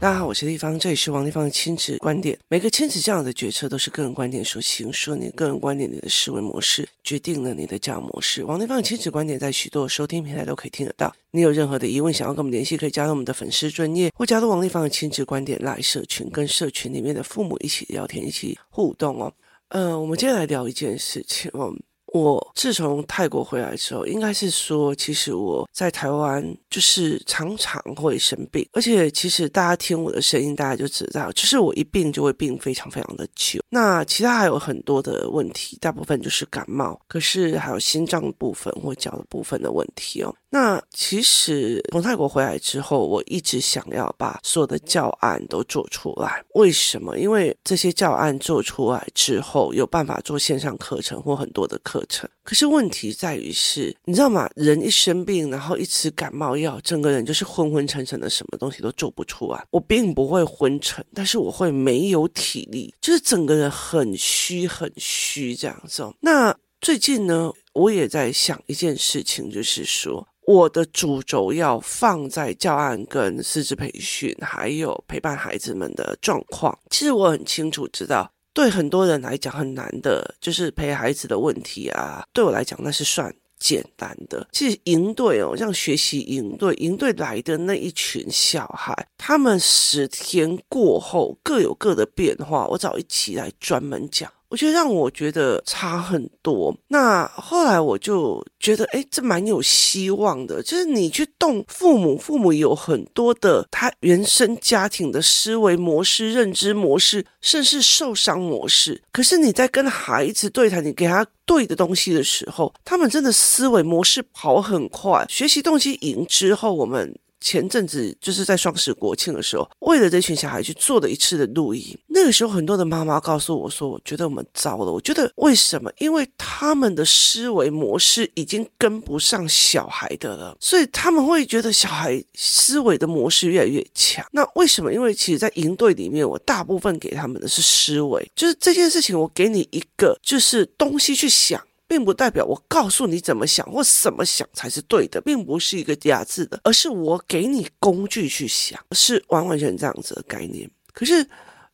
大家好，我是丽芳，这里是王丽芳的亲子观点。每个亲子教养的决策都是个人观点所形塑，你个人观点，你的思维模式决定了你的教养模式。王丽芳的亲子观点在许多收听平台都可以听得到。你有任何的疑问，想要跟我们联系，可以加入我们的粉丝专页，或加入王丽芳的亲子观点来社群，跟社群里面的父母一起聊天，一起互动哦。呃，我们接下来聊一件事情哦。我自从泰国回来之后，应该是说，其实我在台湾就是常常会生病，而且其实大家听我的声音，大家就知道，就是我一病就会病非常非常的久。那其他还有很多的问题，大部分就是感冒，可是还有心脏部分或脚的部分的问题哦。那其实从泰国回来之后，我一直想要把所有的教案都做出来。为什么？因为这些教案做出来之后，有办法做线上课程或很多的课程。可是问题在于是，你知道吗？人一生病，然后一吃感冒药，整个人就是昏昏沉沉的，什么东西都做不出来。我并不会昏沉，但是我会没有体力，就是整个人很虚很虚这样子。那最近呢，我也在想一件事情，就是说。我的主轴要放在教案跟师资培训，还有陪伴孩子们的状况。其实我很清楚知道，对很多人来讲很难的，就是陪孩子的问题啊。对我来讲，那是算简单的。其实营队哦，像学习营队，营队来的那一群小孩，他们十天过后各有各的变化。我找一起来专门讲。我觉得让我觉得差很多。那后来我就觉得，哎，这蛮有希望的。就是你去动父母，父母有很多的他原生家庭的思维模式、认知模式，甚至受伤模式。可是你在跟孩子对谈，你给他对的东西的时候，他们真的思维模式跑很快。学习动机赢之后，我们。前阵子就是在双十国庆的时候，为了这群小孩去做了一次的录音。那个时候，很多的妈妈告诉我说：“我觉得我们糟了。”我觉得为什么？因为他们的思维模式已经跟不上小孩的了，所以他们会觉得小孩思维的模式越来越强。那为什么？因为其实，在营队里面，我大部分给他们的是思维，就是这件事情，我给你一个就是东西去想。并不代表我告诉你怎么想或怎么想才是对的，并不是一个压制的，而是我给你工具去想，是完完全这样子的概念。可是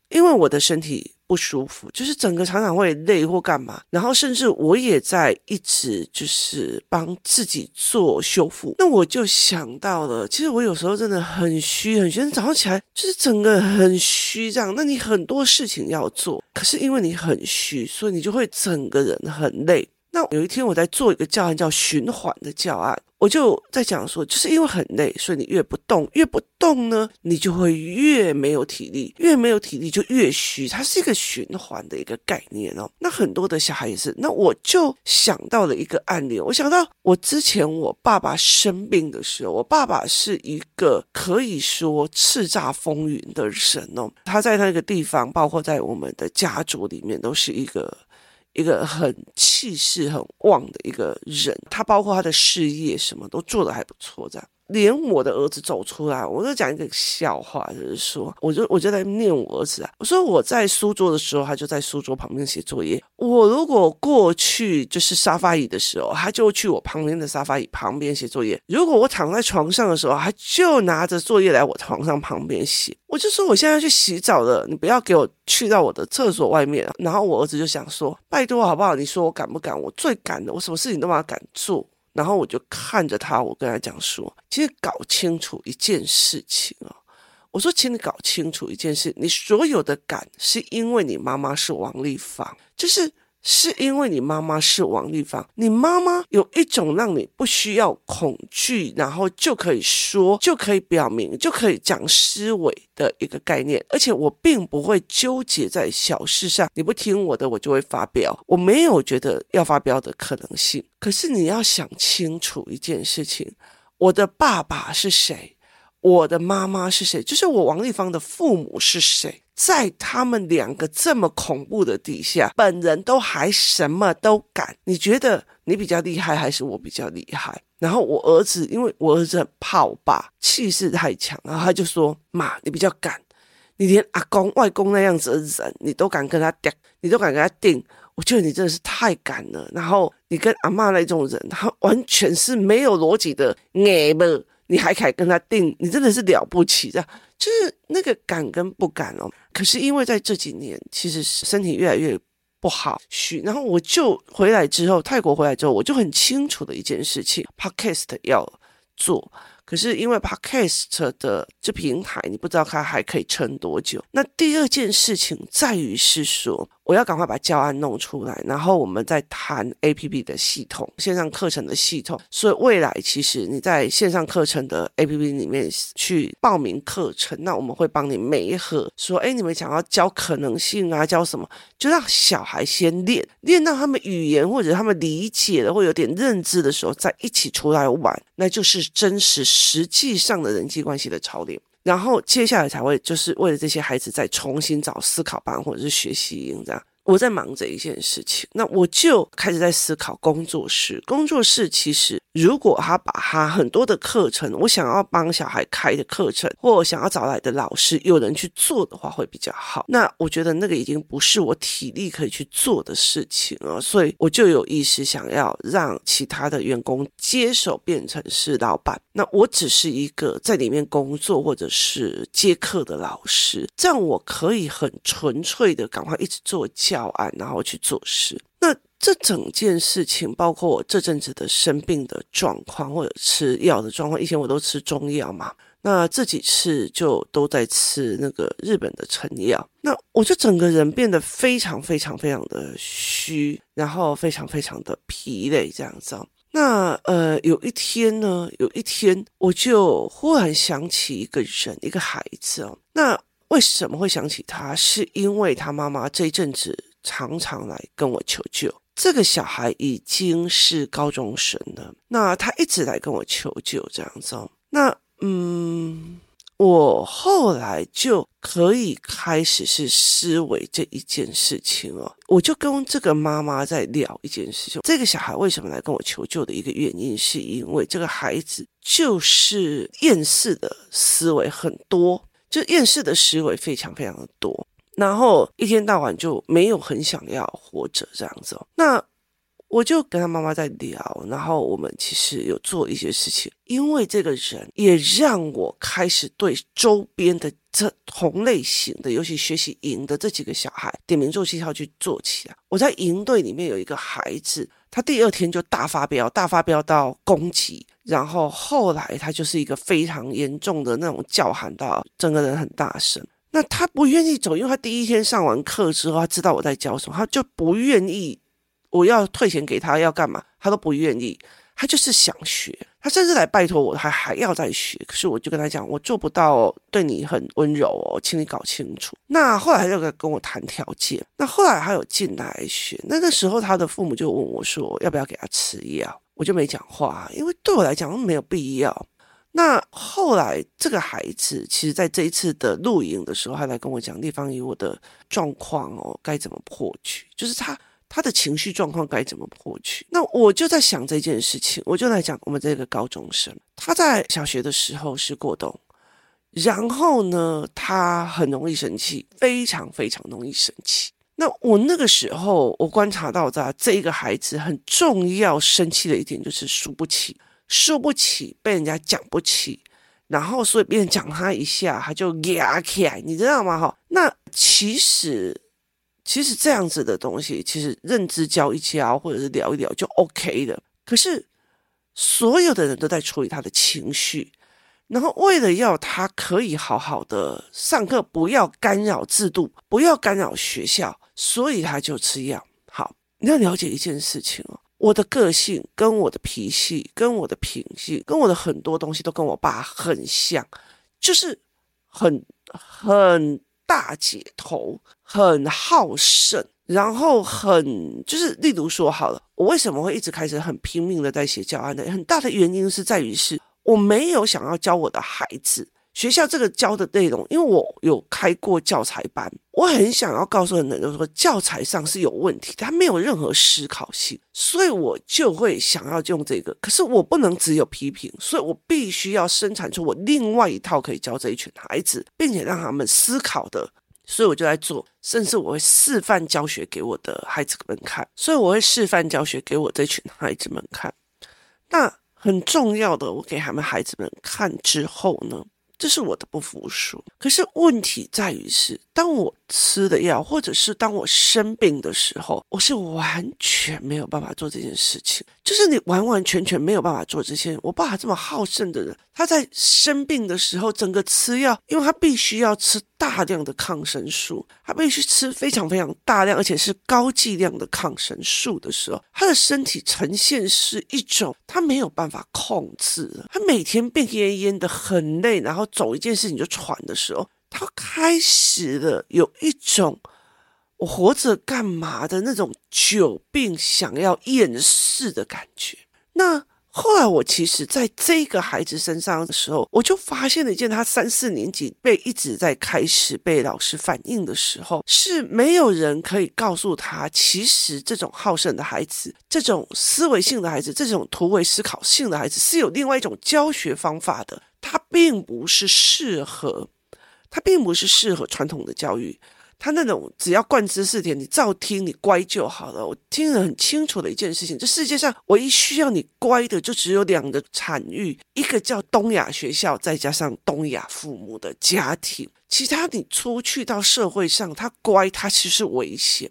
因为我的身体不舒服，就是整个常常会累或干嘛，然后甚至我也在一直就是帮自己做修复，那我就想到了，其实我有时候真的很虚很虚，早上起来就是整个很虚这样。那你很多事情要做，可是因为你很虚，所以你就会整个人很累。那有一天我在做一个教案，叫循环的教案，我就在讲说，就是因为很累，所以你越不动，越不动呢，你就会越没有体力，越没有体力就越虚，它是一个循环的一个概念哦。那很多的小孩也是，那我就想到了一个案例，我想到我之前我爸爸生病的时候，我爸爸是一个可以说叱咤风云的人哦，他在那个地方，包括在我们的家族里面，都是一个。一个很气势很旺的一个人，他包括他的事业什么都做得还不错，这样。连我的儿子走出来，我就讲一个笑话，就是说，我就我就在念我儿子啊，我说我在书桌的时候，他就在书桌旁边写作业；我如果过去就是沙发椅的时候，他就去我旁边的沙发椅旁边写作业；如果我躺在床上的时候，他就拿着作业来我床上旁边写。我就说我现在要去洗澡了，你不要给我去到我的厕所外面。然后我儿子就想说，拜托好不好？你说我敢不敢？我最敢的，我什么事情都把它敢做。然后我就看着他，我跟他讲说：“其实搞清楚一件事情啊，我说，请你搞清楚一件事，你所有的感是因为你妈妈是王丽芳，就是。”是因为你妈妈是王丽芳，你妈妈有一种让你不需要恐惧，然后就可以说，就可以表明，就可以讲思维的一个概念。而且我并不会纠结在小事上，你不听我的，我就会发飙。我没有觉得要发飙的可能性。可是你要想清楚一件事情：我的爸爸是谁？我的妈妈是谁？就是我王丽芳的父母是谁？在他们两个这么恐怖的底下，本人都还什么都敢。你觉得你比较厉害，还是我比较厉害？然后我儿子，因为我儿子很怕我爸，气势太强，然后他就说：“妈，你比较敢，你连阿公、外公那样子的人，你都敢跟他顶，你都敢跟他顶。我觉得你真的是太敢了。然后你跟阿妈那种人，他完全是没有逻辑的，哎不。”你还敢跟他定，你真的是了不起，这样就是那个敢跟不敢哦。可是因为在这几年，其实身体越来越不好，虚然后我就回来之后，泰国回来之后，我就很清楚的一件事情，Podcast 要做。可是因为 Podcast 的这平台，你不知道它还可以撑多久。那第二件事情在于是说，我要赶快把教案弄出来，然后我们再谈 APP 的系统、线上课程的系统。所以未来其实你在线上课程的 APP 里面去报名课程，那我们会帮你媒合，说，哎，你们想要教可能性啊，教什么，就让小孩先练，练到他们语言或者他们理解了或有点认知的时候，再一起出来玩，那就是真实实际上的人际关系的操练。然后接下来才会就是为了这些孩子再重新找思考班或者是学习营这样。我在忙着一件事情，那我就开始在思考工作室。工作室其实，如果他把他很多的课程，我想要帮小孩开的课程，或想要找来的老师，有人去做的话，会比较好。那我觉得那个已经不是我体力可以去做的事情了，所以我就有意识想要让其他的员工接手，变成是老板。那我只是一个在里面工作或者是接课的老师，这样我可以很纯粹的赶快一直做教。教案，然后去做事。那这整件事情，包括我这阵子的生病的状况，或者吃药的状况。以前我都吃中药嘛，那这几次就都在吃那个日本的成药。那我就整个人变得非常非常非常的虚，然后非常非常的疲累，这样子。那呃，有一天呢，有一天我就忽然想起一个人，一个孩子哦。那为什么会想起他？是因为他妈妈这一阵子常常来跟我求救。这个小孩已经是高中生了，那他一直来跟我求救，这样子。那嗯，我后来就可以开始是思维这一件事情哦。我就跟这个妈妈在聊一件事情：这个小孩为什么来跟我求救的一个原因，是因为这个孩子就是厌世的思维很多。就厌世的思维非常非常的多，然后一天到晚就没有很想要活着这样子。那我就跟他妈妈在聊，然后我们其实有做一些事情，因为这个人也让我开始对周边的这同类型的，尤其学习营的这几个小孩点名做绩效去做起来。我在营队里面有一个孩子，他第二天就大发飙，大发飙到攻击。然后后来他就是一个非常严重的那种叫喊到整个人很大声。那他不愿意走，因为他第一天上完课之后，他知道我在教什么，他就不愿意。我要退钱给他，要干嘛，他都不愿意。他就是想学，他甚至来拜托我，他还要再学。可是我就跟他讲，我做不到对你很温柔哦，请你搞清楚。那后来他就跟我谈条件。那后来他有进来学，那个时候他的父母就问我说，要不要给他吃药？我就没讲话，因为对我来讲没有必要。那后来这个孩子，其实在这一次的录影的时候，他来跟我讲地方有我的状况哦，该怎么破局，就是他他的情绪状况该怎么破局。那我就在想这件事情，我就来讲我们这个高中生，他在小学的时候是过动，然后呢，他很容易生气，非常非常容易生气。那我那个时候，我观察到的这一个孩子很重要生气的一点就是输不起，输不起被人家讲不起，然后所以别人讲他一下，他就压起来，你知道吗？哈，那其实其实这样子的东西，其实认知教一教或者是聊一聊就 OK 的。可是所有的人都在处理他的情绪。然后，为了要他可以好好的上课，不要干扰制度，不要干扰学校，所以他就吃药。好，你要了解一件事情哦，我的个性跟我的脾气、跟我的品性、跟我的很多东西都跟我爸很像，就是很很大姐头，很好胜，然后很就是，例如说好了，我为什么会一直开始很拼命的在写教案呢？很大的原因是在于是。我没有想要教我的孩子学校这个教的内容，因为我有开过教材班，我很想要告诉人们，就是说教材上是有问题，它没有任何思考性，所以我就会想要用这个。可是我不能只有批评，所以我必须要生产出我另外一套可以教这一群孩子，并且让他们思考的。所以我就在做，甚至我会示范教学给我的孩子们看，所以我会示范教学给我这群孩子们看。那。很重要的，我给他们孩子们看之后呢，这是我的不服输。可是问题在于是，当我吃的药，或者是当我生病的时候，我是完全没有办法做这件事情。就是你完完全全没有办法做这些。我爸爸这么好胜的人，他在生病的时候，整个吃药，因为他必须要吃大量的抗生素，他必须吃非常非常大量，而且是高剂量的抗生素的时候，他的身体呈现是一种他没有办法控制的。他每天病恹恹的，很累，然后走一件事情就喘的时候，他开始了有一种。我活着干嘛的那种久病想要厌世的感觉。那后来我其实在这个孩子身上的时候，我就发现了一件，他三四年级被一直在开始被老师反映的时候，是没有人可以告诉他，其实这种好胜的孩子，这种思维性的孩子，这种突围思考性的孩子，是有另外一种教学方法的。他并不是适合，他并不是适合传统的教育。他那种只要灌知识点，你照听，你乖就好了。我听得很清楚的一件事情，这世界上唯一需要你乖的，就只有两个产域，一个叫东亚学校，再加上东亚父母的家庭。其他你出去到社会上，他乖，他其实危险。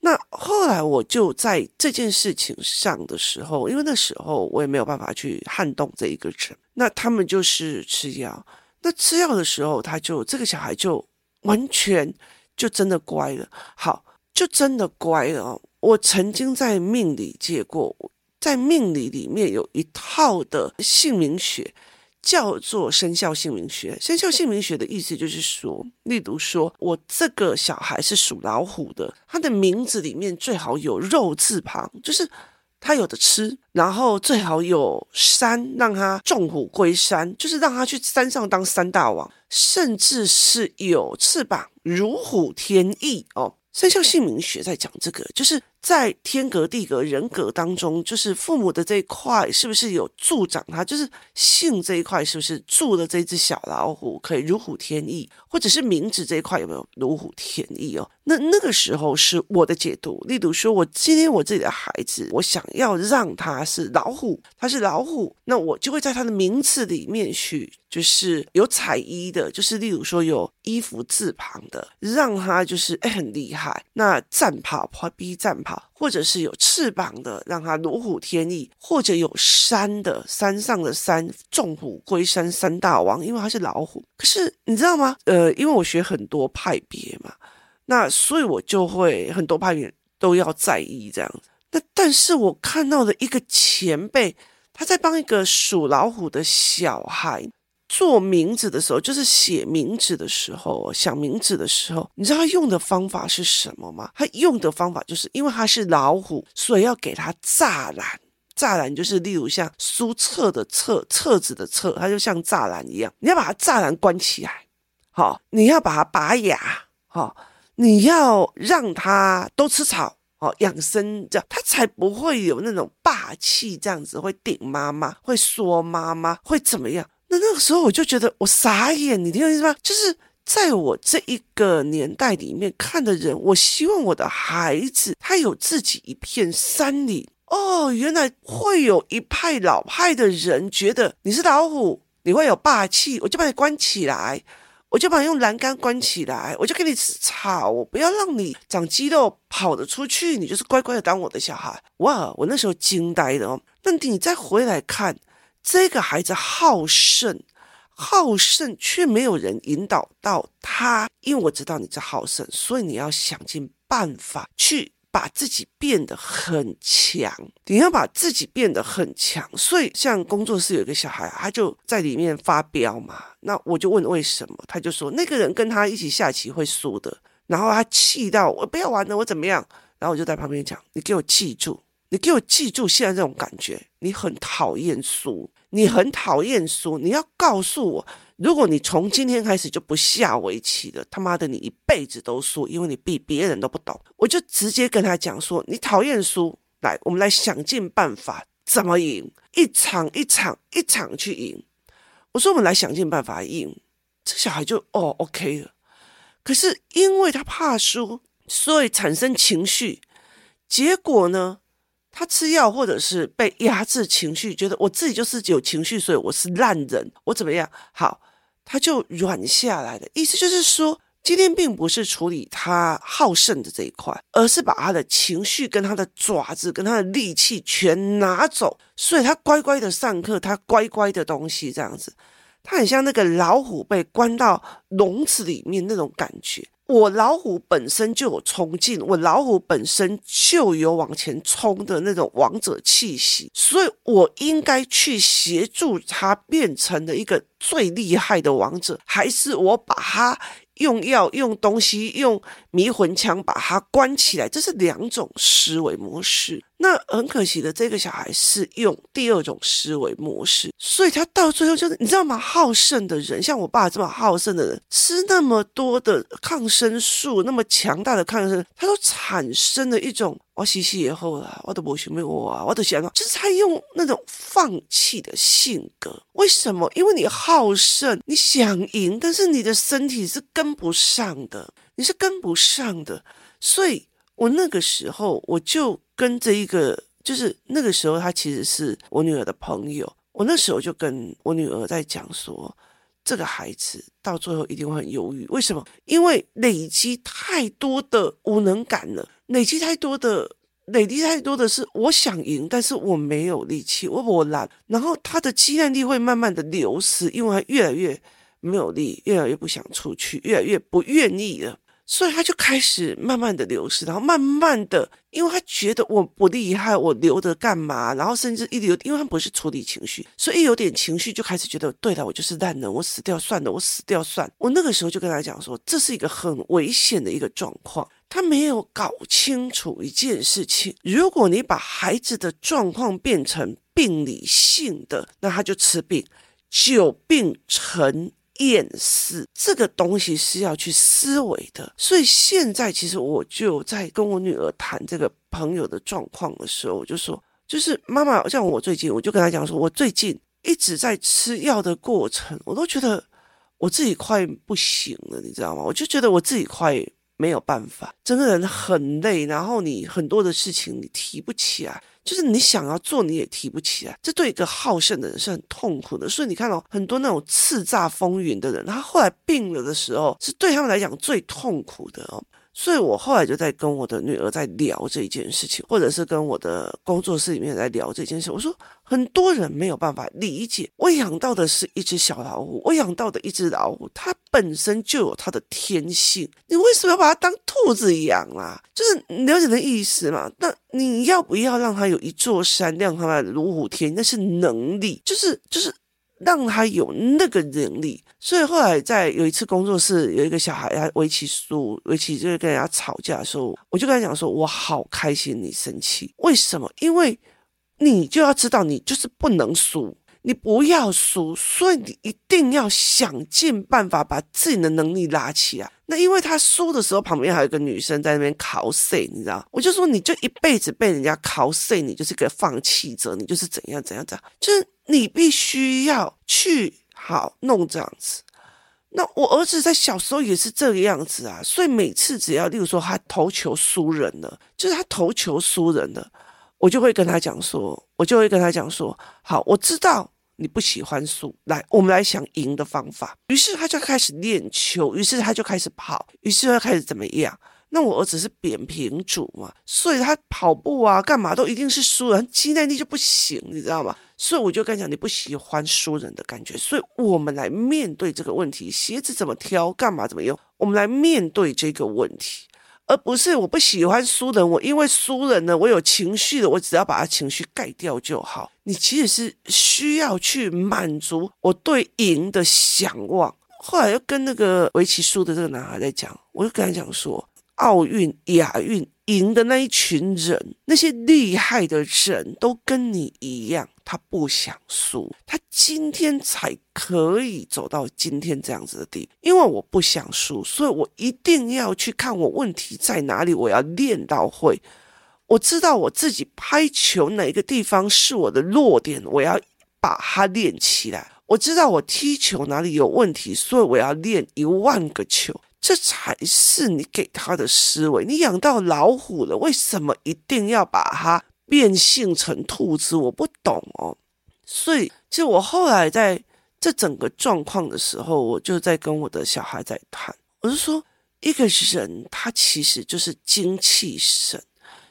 那后来我就在这件事情上的时候，因为那时候我也没有办法去撼动这一个人，那他们就是吃药。那吃药的时候，他就这个小孩就完全。就真的乖了，好，就真的乖了。我曾经在命理界过，在命理里面有一套的姓名学，叫做生肖姓名学。生肖姓名学的意思就是说，例如说我这个小孩是属老虎的，他的名字里面最好有肉字旁，就是他有的吃，然后最好有山，让他众虎归山，就是让他去山上当山大王，甚至是有翅膀。如虎添翼哦，生肖姓名学在讲这个，就是在天格地格人格当中，就是父母的这一块是不是有助长他？就是姓这一块是不是住了这只小老虎可以如虎添翼，或者是名字这一块有没有如虎添翼哦？那那个时候是我的解读，例如说，我今天我自己的孩子，我想要让他是老虎，他是老虎，那我就会在他的名字里面去，就是有彩衣的，就是例如说有衣服字旁的，让他就是哎很厉害。那战跑跑逼战袍或者是有翅膀的，让他如虎添翼，或者有山的山上的山，众虎归山山大王，因为他是老虎。可是你知道吗？呃，因为我学很多派别嘛。那所以，我就会很多派别都要在意这样。那但是我看到的一个前辈，他在帮一个属老虎的小孩做名字的时候，就是写名字的时候，想名字的时候，你知道他用的方法是什么吗？他用的方法就是因为他是老虎，所以要给他栅栏。栅栏就是例如像书册的册，册子的册，它就像栅栏一样，你要把它栅栏关起来，好，你要把它拔牙，好。你要让它都吃草哦，养生这样，他才不会有那种霸气，这样子会顶妈妈，会说妈妈会怎么样？那那个时候我就觉得我傻眼，你听我意思吗？就是在我这一个年代里面看的人，我希望我的孩子他有自己一片山林哦。原来会有一派老派的人觉得你是老虎，你会有霸气，我就把你关起来。我就把你用栏杆关起来，我就给你吃草，我不要让你长肌肉跑得出去，你就是乖乖的当我的小孩。哇，我那时候惊呆了哦。那你再回来看这个孩子好胜，好胜却没有人引导到他，因为我知道你是好胜，所以你要想尽办法去。把自己变得很强，你要把自己变得很强。所以，像工作室有一个小孩，他就在里面发飙嘛。那我就问为什么，他就说那个人跟他一起下棋会输的，然后他气到我不要玩了，我怎么样？然后我就在旁边讲，你给我记住，你给我记住现在这种感觉，你很讨厌输，你很讨厌输，你要告诉我。如果你从今天开始就不下围棋了，他妈的，你一辈子都输，因为你比别人都不懂。我就直接跟他讲说，你讨厌输，来，我们来想尽办法怎么赢，一场一场一场去赢。我说我们来想尽办法赢，这小孩就哦 OK 了。可是因为他怕输，所以产生情绪，结果呢，他吃药或者是被压制情绪，觉得我自己就是有情绪，所以我是烂人，我怎么样？好，他就软下来的意思就是说，今天并不是处理他好胜的这一块，而是把他的情绪跟他的爪子跟他的力气全拿走，所以他乖乖的上课，他乖乖的东西这样子，他很像那个老虎被关到笼子里面那种感觉。我老虎本身就有冲劲，我老虎本身就有往前冲的那种王者气息，所以我应该去协助他变成了一个最厉害的王者，还是我把他用药、用东西、用迷魂枪把他关起来？这是两种思维模式。那很可惜的，这个小孩是用第二种思维模式，所以他到最后就是，你知道吗？好胜的人，像我爸这么好胜的人，吃那么多的抗生素，那么强大的抗生素，他都产生了一种我洗洗以后了，我都不寻觅我啊，我都想到，就是他用那种放弃的性格。为什么？因为你好胜，你想赢，但是你的身体是跟不上的，你是跟不上的，所以。我那个时候，我就跟这一个，就是那个时候，他其实是我女儿的朋友。我那时候就跟我女儿在讲说，这个孩子到最后一定会很忧郁。为什么？因为累积太多的无能感了，累积太多的，累积太多的是我想赢，但是我没有力气，我我懒，然后他的肌耐力会慢慢的流失，因为他越来越没有力，越来越不想出去，越来越不愿意了。所以他就开始慢慢的流失，然后慢慢的，因为他觉得我不厉害，我留着干嘛？然后甚至一留，因为他不是处理情绪，所以一有点情绪就开始觉得，对了，我就是烂人，我死掉算了，我死掉算了。我那个时候就跟他讲说，这是一个很危险的一个状况。他没有搞清楚一件事情，如果你把孩子的状况变成病理性的，那他就吃病，久病成厌世这个东西是要去思维的，所以现在其实我就在跟我女儿谈这个朋友的状况的时候，我就说，就是妈妈，像我最近，我就跟她讲说，我最近一直在吃药的过程，我都觉得我自己快不行了，你知道吗？我就觉得我自己快没有办法，整个人很累，然后你很多的事情你提不起来。就是你想要做，你也提不起来，这对一个好胜的人是很痛苦的。所以你看哦，很多那种叱咤风云的人，他后来病了的时候，是对他们来讲最痛苦的哦。所以我后来就在跟我的女儿在聊这件事情，或者是跟我的工作室里面在聊这件事。我说，很多人没有办法理解，我养到的是一只小老虎，我养到的一只老虎，它本身就有它的天性，你为什么要把它当兔子养啊？就是你了解的意思嘛？那你要不要让它有一座山，让它如虎添翼？那是能力，就是就是。让他有那个能力，所以后来在有一次工作室有一个小孩他围棋输，围棋就是跟人家吵架的时候，我就跟他讲说：“我好开心你生气，为什么？因为你就要知道你就是不能输，你不要输，所以你一定要想尽办法把自己的能力拉起来。那因为他输的时候，旁边还有一个女生在那边 cos，你知道？我就说你就一辈子被人家 cos，你就是个放弃者，你就是怎样怎样怎样，就是。”你必须要去好弄这样子。那我儿子在小时候也是这个样子啊，所以每次只要，例如说他投球输人了，就是他投球输人了，我就会跟他讲说，我就会跟他讲说，好，我知道你不喜欢输，来，我们来想赢的方法。于是他就开始练球，于是他就开始跑，于是他开始怎么样？那我儿子是扁平足嘛，所以他跑步啊，干嘛都一定是输人，肌耐力就不行，你知道吗？所以我就跟你讲，你不喜欢输人的感觉，所以我们来面对这个问题，鞋子怎么挑，干嘛怎么用，我们来面对这个问题，而不是我不喜欢输人，我因为输人呢，我有情绪的，我只要把他情绪盖掉就好。你其实是需要去满足我对赢的想望。后来又跟那个围棋输的这个男孩在讲，我就跟他讲说。奥运、亚运赢的那一群人，那些厉害的人都跟你一样，他不想输，他今天才可以走到今天这样子的地步。因为我不想输，所以我一定要去看我问题在哪里，我要练到会。我知道我自己拍球哪个地方是我的弱点，我要把它练起来。我知道我踢球哪里有问题，所以我要练一万个球。这才是你给他的思维。你养到老虎了，为什么一定要把它变性成兔子，我不懂哦。所以，其实我后来在这整个状况的时候，我就在跟我的小孩在谈，我就说，一个人他其实就是精气神，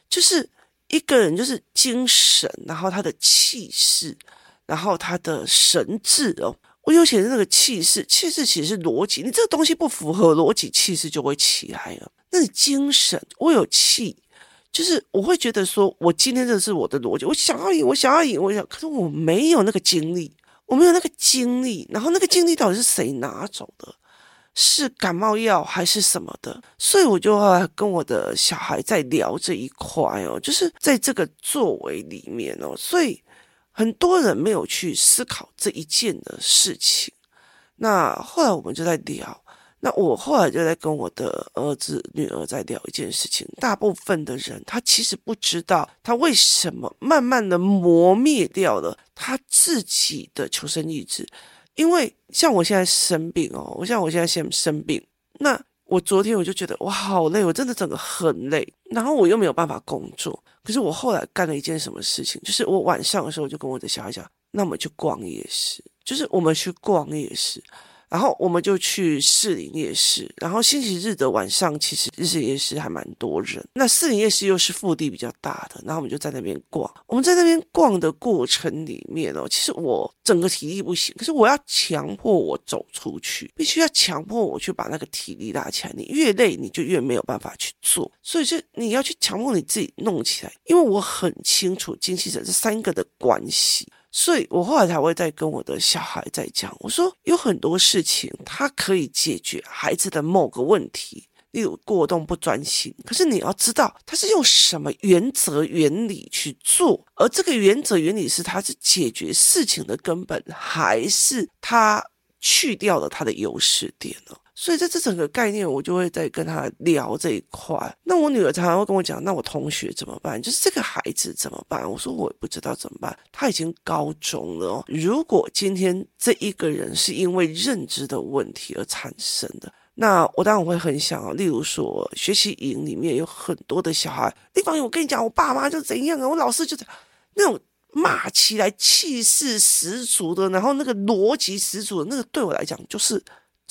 就是一个人就是精神，然后他的气势，然后他的神智哦。我有写的那个气势，气势其实是逻辑，你这个东西不符合逻辑，气势就会起来了。那你精神，我有气。就是我会觉得说，我今天这是我的逻辑，我想要赢，我想要赢，我想，可是我没有那个精力，我没有那个精力，然后那个精力到底是谁拿走的？是感冒药还是什么的？所以我就跟我的小孩在聊这一块哦，就是在这个作为里面哦，所以很多人没有去思考这一件的事情。那后来我们就在聊。那我后来就在跟我的儿子、女儿在聊一件事情。大部分的人，他其实不知道他为什么慢慢的磨灭掉了他自己的求生意志。因为像我现在生病哦，我像我现在先生病，那我昨天我就觉得我好累，我真的整个很累，然后我又没有办法工作。可是我后来干了一件什么事情，就是我晚上的时候我就跟我的小孩讲，那我们去逛夜市，就是我们去逛夜市。然后我们就去士林夜市，然后星期日的晚上，其实日式夜市还蛮多人。那士林夜市又是腹地比较大的，然后我们就在那边逛。我们在那边逛的过程里面哦，其实我整个体力不行，可是我要强迫我走出去，必须要强迫我去把那个体力拉起来。你越累，你就越没有办法去做，所以是你要去强迫你自己弄起来。因为我很清楚精气神这三个的关系。所以我后来才会再跟我的小孩在讲，我说有很多事情它可以解决孩子的某个问题，例如过动不专心。可是你要知道，他是用什么原则原理去做，而这个原则原理是他是解决事情的根本，还是他去掉了他的优势点呢？所以在这整个概念，我就会在跟他聊这一块。那我女儿常常会跟我讲：“那我同学怎么办？就是这个孩子怎么办？”我说：“我不知道怎么办。他已经高中了哦。如果今天这一个人是因为认知的问题而产生的，那我当然会很想啊。例如说，学习营里面有很多的小孩，地方我跟你讲，我爸妈就怎样啊，我老师就那种骂起来气势十足的，然后那个逻辑十足的，那个对我来讲就是。”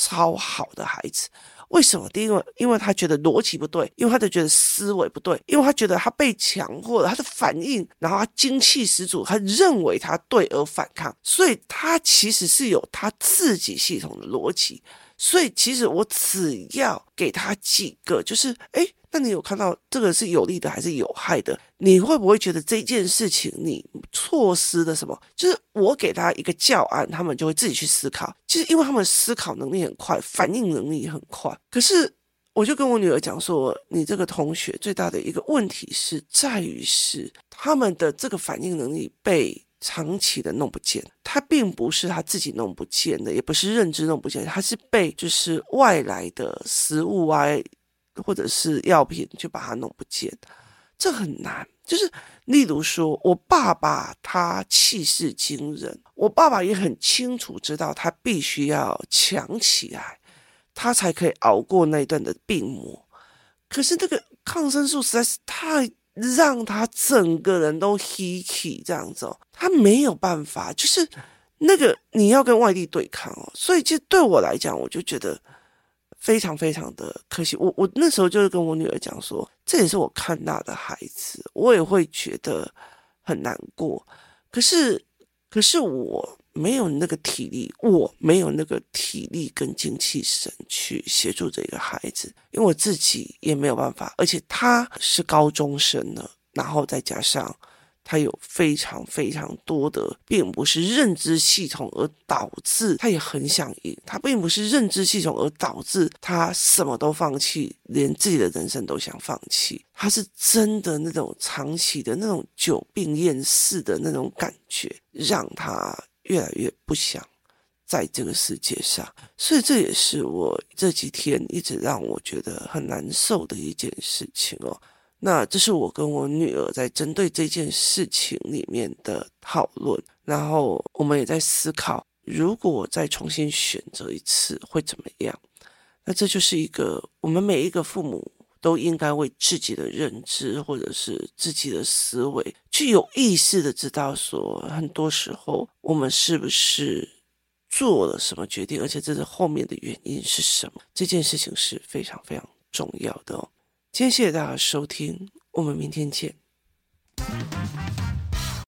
超好的孩子，为什么？第一个，因为他觉得逻辑不对，因为他就觉得思维不对，因为他觉得他被强迫了，他的反应，然后他精气十足，他认为他对而反抗，所以他其实是有他自己系统的逻辑。所以其实我只要给他几个，就是哎。那你有看到这个是有利的还是有害的？你会不会觉得这件事情你错失了什么？就是我给他一个教案，他们就会自己去思考。其实因为他们思考能力很快，反应能力很快。可是我就跟我女儿讲说，你这个同学最大的一个问题是在于是他们的这个反应能力被长期的弄不见。他并不是他自己弄不见的，也不是认知弄不见，他是被就是外来的食物啊。或者是药品，就把它弄不见，这很难。就是例如说，我爸爸他气势惊人，我爸爸也很清楚知道他必须要强起来，他才可以熬过那一段的病魔。可是那个抗生素实在是太让他整个人都 hiky 这样子哦，他没有办法，就是那个你要跟外力对抗哦。所以，其实对我来讲，我就觉得。非常非常的可惜，我我那时候就是跟我女儿讲说，这也是我看大的孩子，我也会觉得很难过。可是，可是我没有那个体力，我没有那个体力跟精气神去协助这个孩子，因为我自己也没有办法，而且他是高中生了，然后再加上。他有非常非常多的，并不是认知系统而导致他也很想赢，他并不是认知系统而导致他什么都放弃，连自己的人生都想放弃。他是真的那种长期的那种久病厌世的那种感觉，让他越来越不想在这个世界上。所以这也是我这几天一直让我觉得很难受的一件事情哦。那这是我跟我女儿在针对这件事情里面的讨论，然后我们也在思考，如果再重新选择一次会怎么样？那这就是一个我们每一个父母都应该为自己的认知或者是自己的思维，去有意识的知道说，很多时候我们是不是做了什么决定，而且这是后面的原因是什么？这件事情是非常非常重要的哦。今天谢谢大家收听，我们明天见。